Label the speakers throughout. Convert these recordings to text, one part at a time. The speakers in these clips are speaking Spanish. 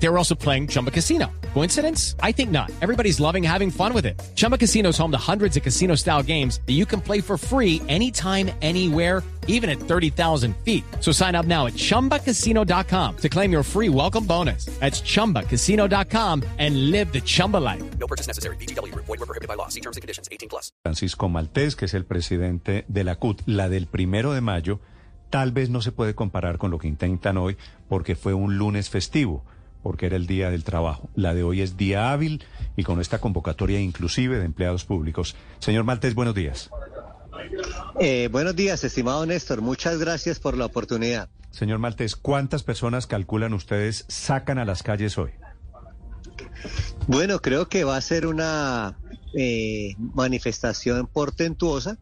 Speaker 1: They were also playing Chumba Casino. Coincidence? I think not. Everybody's loving having fun with it. Chumba Casino is home to hundreds of casino style games that you can play for free anytime, anywhere, even at 30,000 feet. So sign up now at chumbacasino.com to claim your free welcome bonus. That's chumbacasino.com and live the Chumba life.
Speaker 2: No purchase necessary. BGW. Void were prohibited by law. See terms and conditions. 18 plus.
Speaker 3: Francisco Maltés, que es el presidente de la CUT, la del primero de mayo, tal vez no se puede comparar con lo que intentan hoy porque fue un lunes festivo, porque era el día del trabajo. La de hoy es día hábil y con esta convocatoria inclusive de empleados públicos. Señor Maltés, buenos días.
Speaker 4: Eh, buenos días, estimado Néstor. Muchas gracias por la oportunidad.
Speaker 3: Señor Maltés, ¿cuántas personas calculan ustedes sacan a las calles hoy?
Speaker 4: Bueno, creo que va a ser una eh, manifestación portentuosa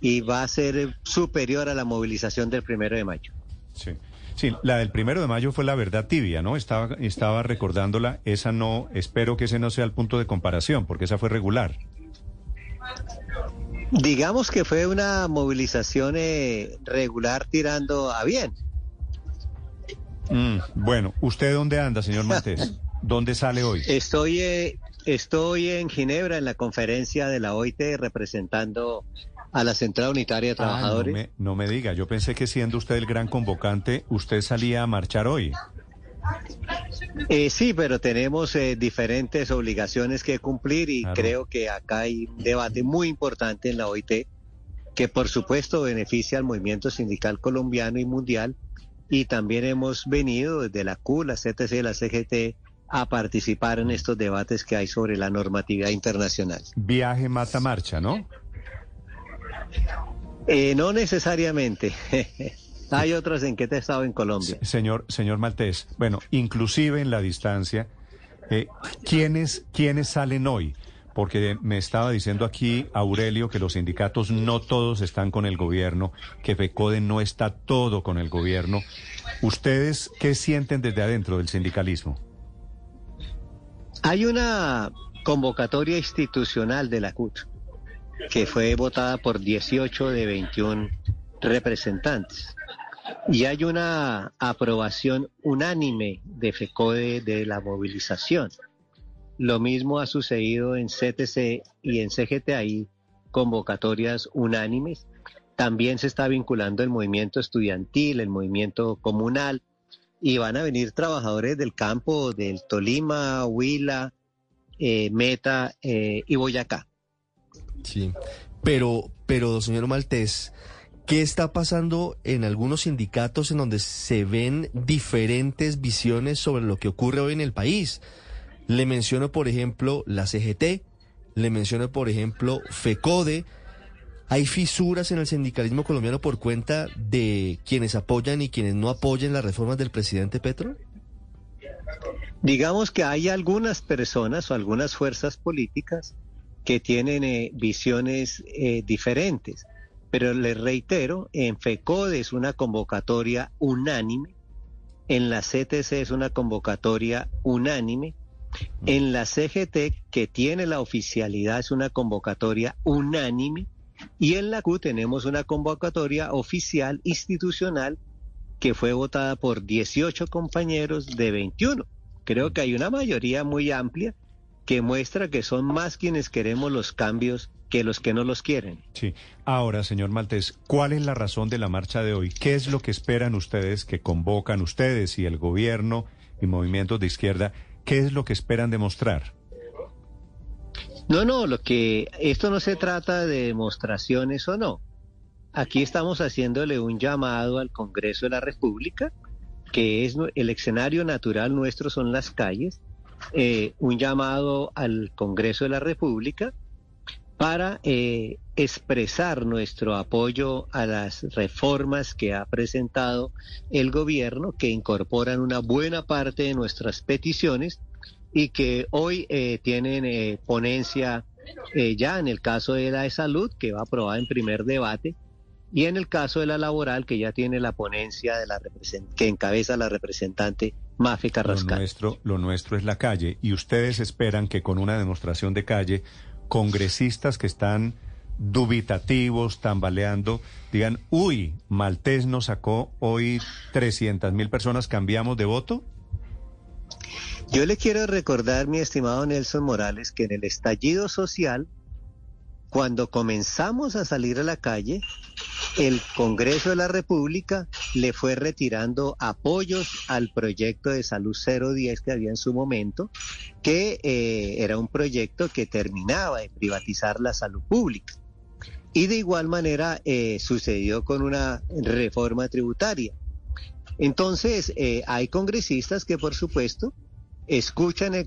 Speaker 4: y va a ser superior a la movilización del primero de mayo.
Speaker 3: Sí. Sí, la del primero de mayo fue la verdad tibia, ¿no? Estaba, estaba recordándola, esa no, espero que ese no sea el punto de comparación, porque esa fue regular.
Speaker 4: Digamos que fue una movilización eh, regular tirando a bien.
Speaker 3: Mm, bueno, ¿usted dónde anda, señor Maltés? ¿Dónde sale hoy?
Speaker 4: Estoy, eh, estoy en Ginebra en la conferencia de la OIT representando a la Central Unitaria de
Speaker 3: Ah, no,
Speaker 4: Trabajadores.
Speaker 3: me, no me diga, yo pensé que siendo usted el gran convocante, usted salía a marchar hoy.
Speaker 4: Eh, sí, pero tenemos eh, diferentes obligaciones que cumplir y
Speaker 3: Claro.
Speaker 4: creo que acá hay un debate muy importante en la OIT que por supuesto beneficia al movimiento sindical colombiano y mundial y también hemos venido desde la CU, la CTC y la CGT a participar en estos debates que hay sobre la normatividad internacional.
Speaker 3: Viaje mata marcha, ¿no?
Speaker 4: Eh, no necesariamente. hay otras en que he estado en Colombia.
Speaker 3: Se- Señor, señor Maltés, bueno, inclusive en la distancia, eh, ¿quiénes, ¿quiénes salen hoy? Porque me estaba diciendo aquí Aurelio que los sindicatos no todos están con el gobierno, que FECODE no está todo con el gobierno. ¿Ustedes qué sienten desde adentro del sindicalismo?
Speaker 4: Hay una convocatoria institucional de la CUT que fue votada por 18 de 21 representantes. Y hay una aprobación unánime de FECODE de la movilización. Lo mismo ha sucedido en CTC y en CGT, hay convocatorias unánimes. También se está vinculando el movimiento estudiantil, el movimiento comunal, y van a venir trabajadores del campo, del Tolima, Huila, eh, Meta eh, y Boyacá.
Speaker 5: Sí, pero, pero, señor Maltés, ¿qué está pasando en algunos sindicatos en donde se ven diferentes visiones sobre lo que ocurre hoy en el país? Le menciono, por ejemplo, la CGT, le menciono, por ejemplo, FECODE. ¿Hay fisuras en el sindicalismo colombiano por cuenta de quienes apoyan y quienes no apoyan las reformas del presidente Petro?
Speaker 4: Digamos que hay algunas personas o algunas fuerzas políticas que tienen eh, visiones eh, diferentes, pero les reitero, en FECODE es una convocatoria unánime, en la CTC es una convocatoria unánime, en la CGT, que tiene la oficialidad, es una convocatoria unánime, y en la Q tenemos una convocatoria oficial institucional que fue votada por 18 compañeros de 21. Creo que hay una mayoría muy amplia que muestra que son más quienes queremos los cambios que los que no los quieren.
Speaker 3: Sí. Ahora, señor Maltés, ¿cuál es la razón de la marcha de hoy? ¿Qué es lo que esperan ustedes, que convocan ustedes y el gobierno y movimientos de izquierda? ¿Qué es lo que esperan demostrar?
Speaker 4: No, no, lo que esto no se trata de demostraciones o no. Aquí estamos haciéndole un llamado al Congreso de la República, que es el escenario natural nuestro son las calles, eh, un llamado al Congreso de la República para eh, expresar nuestro apoyo a las reformas que ha presentado el gobierno, que incorporan una buena parte de nuestras peticiones y que hoy eh, tienen eh, ponencia eh, ya en el caso de la de salud, que va aprobada en primer debate, y en el caso de la laboral, que ya tiene la ponencia de la que encabeza la representante Mafe
Speaker 3: Lo
Speaker 4: Carrascal.
Speaker 3: nuestro, lo nuestro es la calle y ustedes esperan que con una demostración de calle congresistas que están dubitativos, tambaleando, digan, uy, Maltés nos sacó hoy 300 mil personas, ¿cambiamos de voto?
Speaker 4: Yo le quiero recordar, mi estimado Nelson Morales, que en el estallido social, cuando comenzamos a salir a la calle, el Congreso de la República le fue retirando apoyos al proyecto de Salud 010 que había en su momento, que eh, era un proyecto que terminaba de privatizar la salud pública. Y de igual manera eh, sucedió con una reforma tributaria. Entonces, eh, hay congresistas que, por supuesto, escuchan el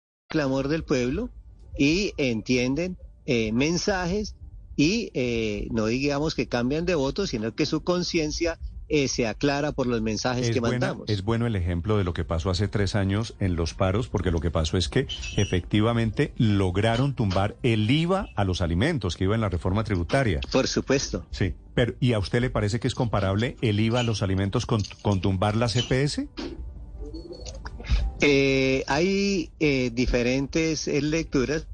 Speaker 4: Clamor del pueblo y entienden eh, mensajes y eh, no digamos que cambian de voto, sino que su conciencia eh, se aclara por los mensajes
Speaker 3: Es,
Speaker 4: que
Speaker 3: buena-
Speaker 4: mandamos.
Speaker 3: es bueno el ejemplo de lo que pasó hace tres años en los paros, porque lo que pasó es que efectivamente lograron tumbar el IVA a los alimentos que iba en la reforma tributaria.
Speaker 4: Por supuesto.
Speaker 3: Sí, pero ¿y a usted le parece que es comparable el IVA a los alimentos con, con tumbar la CPS?
Speaker 4: Eh, hay eh, diferentes eh, lecturas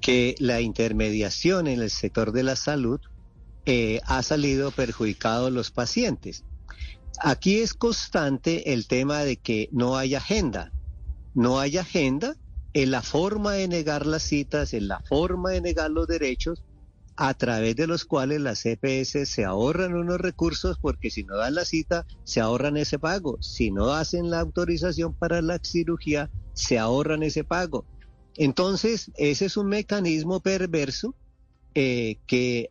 Speaker 4: que la intermediación en el sector de la salud ha salido perjudicado a los pacientes. Aquí es constante el tema de que no hay agenda. No hay agenda en la forma de negar las citas, en la forma de negar los derechos, a través de los cuales las CPS se ahorran unos recursos porque si no dan la cita, se ahorran ese pago. Si no hacen la autorización para la cirugía, se ahorran ese pago. Entonces, ese es un mecanismo perverso eh, que,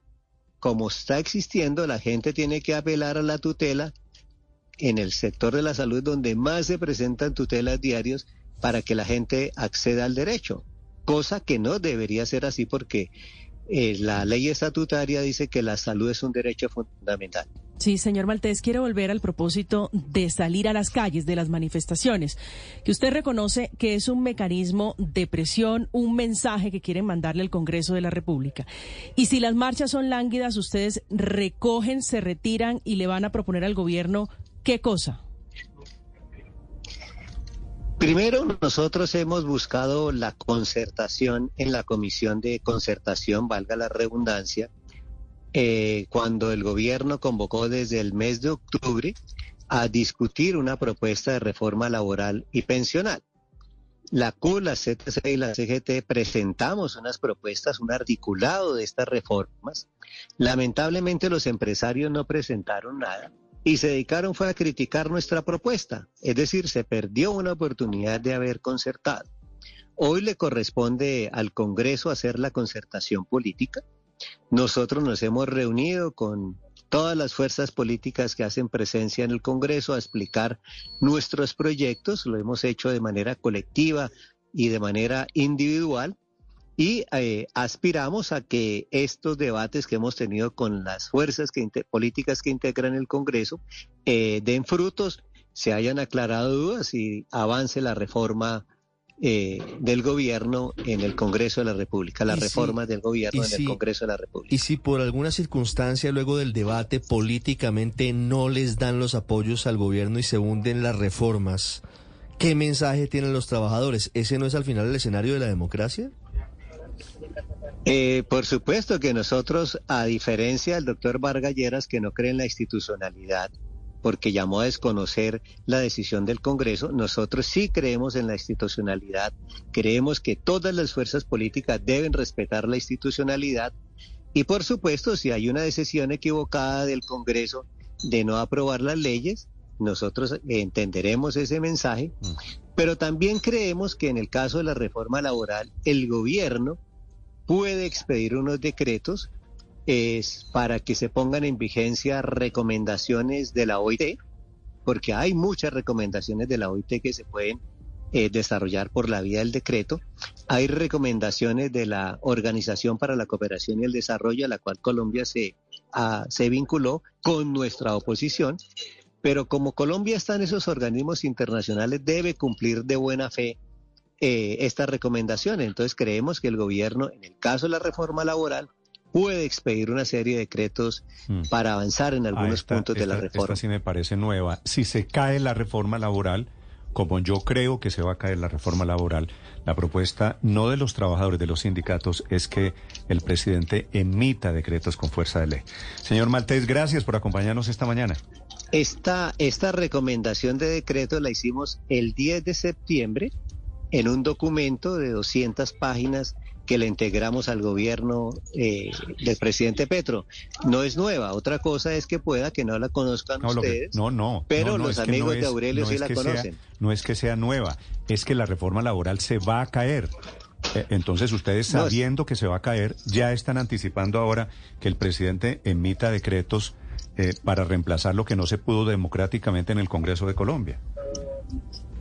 Speaker 4: como está existiendo, la gente tiene que apelar a la tutela en el sector de la salud donde más se presentan tutelas diarios para que la gente acceda al derecho, cosa que no debería ser así porque eh, la ley estatutaria dice que la salud es un derecho fundamental.
Speaker 6: Sí, señor Maltés, quiero volver al propósito de salir a las calles, de las manifestaciones, que usted reconoce que es un mecanismo de presión, un mensaje que quieren mandarle al Congreso de la República. Y si las marchas son lánguidas, ustedes recogen, se retiran y le van a proponer al gobierno qué cosa.
Speaker 4: Primero, nosotros hemos buscado la concertación en la comisión de concertación, valga la redundancia, eh, cuando el gobierno convocó desde el mes de octubre a discutir una propuesta de reforma laboral y pensional. La CU, la CTC y la CGT presentamos unas propuestas, un articulado de estas reformas. Lamentablemente los empresarios no presentaron nada y se dedicaron fue a criticar nuestra propuesta, es decir, se perdió una oportunidad de haber concertado. Hoy le corresponde al Congreso hacer la concertación política. Nosotros nos hemos reunido con todas las fuerzas políticas que hacen presencia en el Congreso a explicar nuestros proyectos, lo hemos hecho de manera colectiva y de manera individual y eh, aspiramos a que estos debates que hemos tenido con las fuerzas que políticas que integran el Congreso eh, den frutos, se hayan aclarado dudas y avance la reforma eh, del gobierno en el Congreso de la República, las
Speaker 5: si-
Speaker 4: reformas del gobierno en
Speaker 5: si-
Speaker 4: el Congreso de la República.
Speaker 5: Y si por alguna circunstancia luego del debate políticamente no les dan los apoyos al gobierno y se hunden las reformas, ¿qué mensaje tienen los trabajadores? ¿Ese no es al final el escenario de la democracia?
Speaker 4: Eh, por supuesto que nosotros, a diferencia del doctor Vargas Lleras, que no cree en la institucionalidad, porque llamó a desconocer la decisión del Congreso, nosotros sí creemos en la institucionalidad, creemos que todas las fuerzas políticas deben respetar la institucionalidad y por supuesto si hay una decisión equivocada del Congreso de no aprobar las leyes, nosotros entenderemos ese mensaje, pero también creemos que en el caso de la reforma laboral, el gobierno puede expedir unos decretos es para que se pongan en vigencia recomendaciones de la OIT, porque hay muchas recomendaciones de la OIT que se pueden eh, desarrollar por la vía del decreto. Hay recomendaciones de la Organización para la Cooperación y el Desarrollo, a la cual Colombia se, ah, se vinculó con nuestra oposición, pero como Colombia está en esos organismos internacionales, debe cumplir de buena fe eh, estas recomendaciones. Entonces creemos que el gobierno, en el caso de la reforma laboral, puede expedir una serie de decretos
Speaker 3: Mm.
Speaker 4: para avanzar en
Speaker 3: Ah,
Speaker 4: algunos
Speaker 3: esta-
Speaker 4: puntos de la reforma.
Speaker 3: Esta sí me parece nueva. Si se cae la reforma laboral, como yo creo que se va a caer la reforma laboral, la propuesta no de los trabajadores, de los sindicatos, es que el presidente emita decretos con fuerza de ley. Señor Maltés, gracias por acompañarnos esta mañana.
Speaker 4: Esta, esta recomendación de decreto la hicimos el 10 de septiembre en un documento de 200 páginas que le integramos al gobierno eh, del presidente Petro. No es nueva, otra cosa es que pueda que no la conozcan
Speaker 3: No, lo que-
Speaker 4: ustedes,
Speaker 3: no, no.
Speaker 4: pero
Speaker 3: no, no,
Speaker 4: los
Speaker 3: es
Speaker 4: amigos de Aurelio sí la
Speaker 3: sea-
Speaker 4: conocen.
Speaker 3: no es que sea nueva, es que la reforma laboral se va a caer. Eh, Entonces ustedes sabiendo que se va a caer, ya están anticipando ahora que el presidente emita decretos eh, para reemplazar lo que no se pudo democráticamente en el Congreso de Colombia.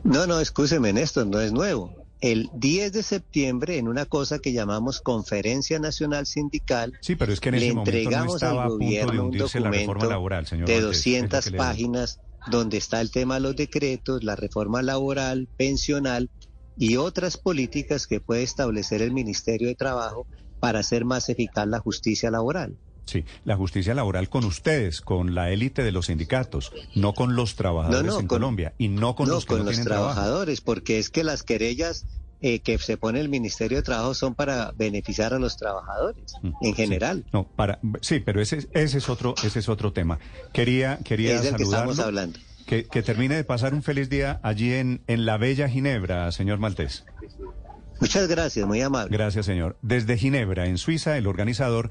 Speaker 4: No, no, escúcheme, Néstor, no es nuevo. El 10 de septiembre, en una cosa que llamamos Conferencia Nacional Sindical,
Speaker 3: Sí, pero es que en
Speaker 4: le
Speaker 3: ese
Speaker 4: entregamos al gobierno un
Speaker 3: la
Speaker 4: documento
Speaker 3: laboral, señor
Speaker 4: de
Speaker 3: Valdés, es lo
Speaker 4: 200
Speaker 3: que le digo.
Speaker 4: páginas donde está el tema de los decretos, la reforma laboral, pensional y otras políticas que puede establecer el Ministerio de Trabajo para hacer más eficaz la justicia laboral.
Speaker 3: Sí, la justicia laboral con ustedes, con la élite de los sindicatos, no con los trabajadores
Speaker 4: No, no,
Speaker 3: en
Speaker 4: con-
Speaker 3: Colombia y no con
Speaker 4: no,
Speaker 3: los que
Speaker 4: con
Speaker 3: no
Speaker 4: los
Speaker 3: tienen trabajo.
Speaker 4: trabajadores, porque es que las querellas eh, que se pone el Ministerio de Trabajo son para beneficiar a los trabajadores
Speaker 3: Mm,
Speaker 4: en general.
Speaker 3: No, para, sí, pero ese, ese es otro, ese es otro tema. Quería, quería
Speaker 4: Es del que
Speaker 3: saludarlo.
Speaker 4: estamos hablando.
Speaker 3: Que, que termine de pasar un feliz día allí en, en la bella Ginebra, señor Maltés.
Speaker 4: Muchas gracias, muy amable.
Speaker 3: Gracias, señor. Desde Ginebra, en Suiza, el organizador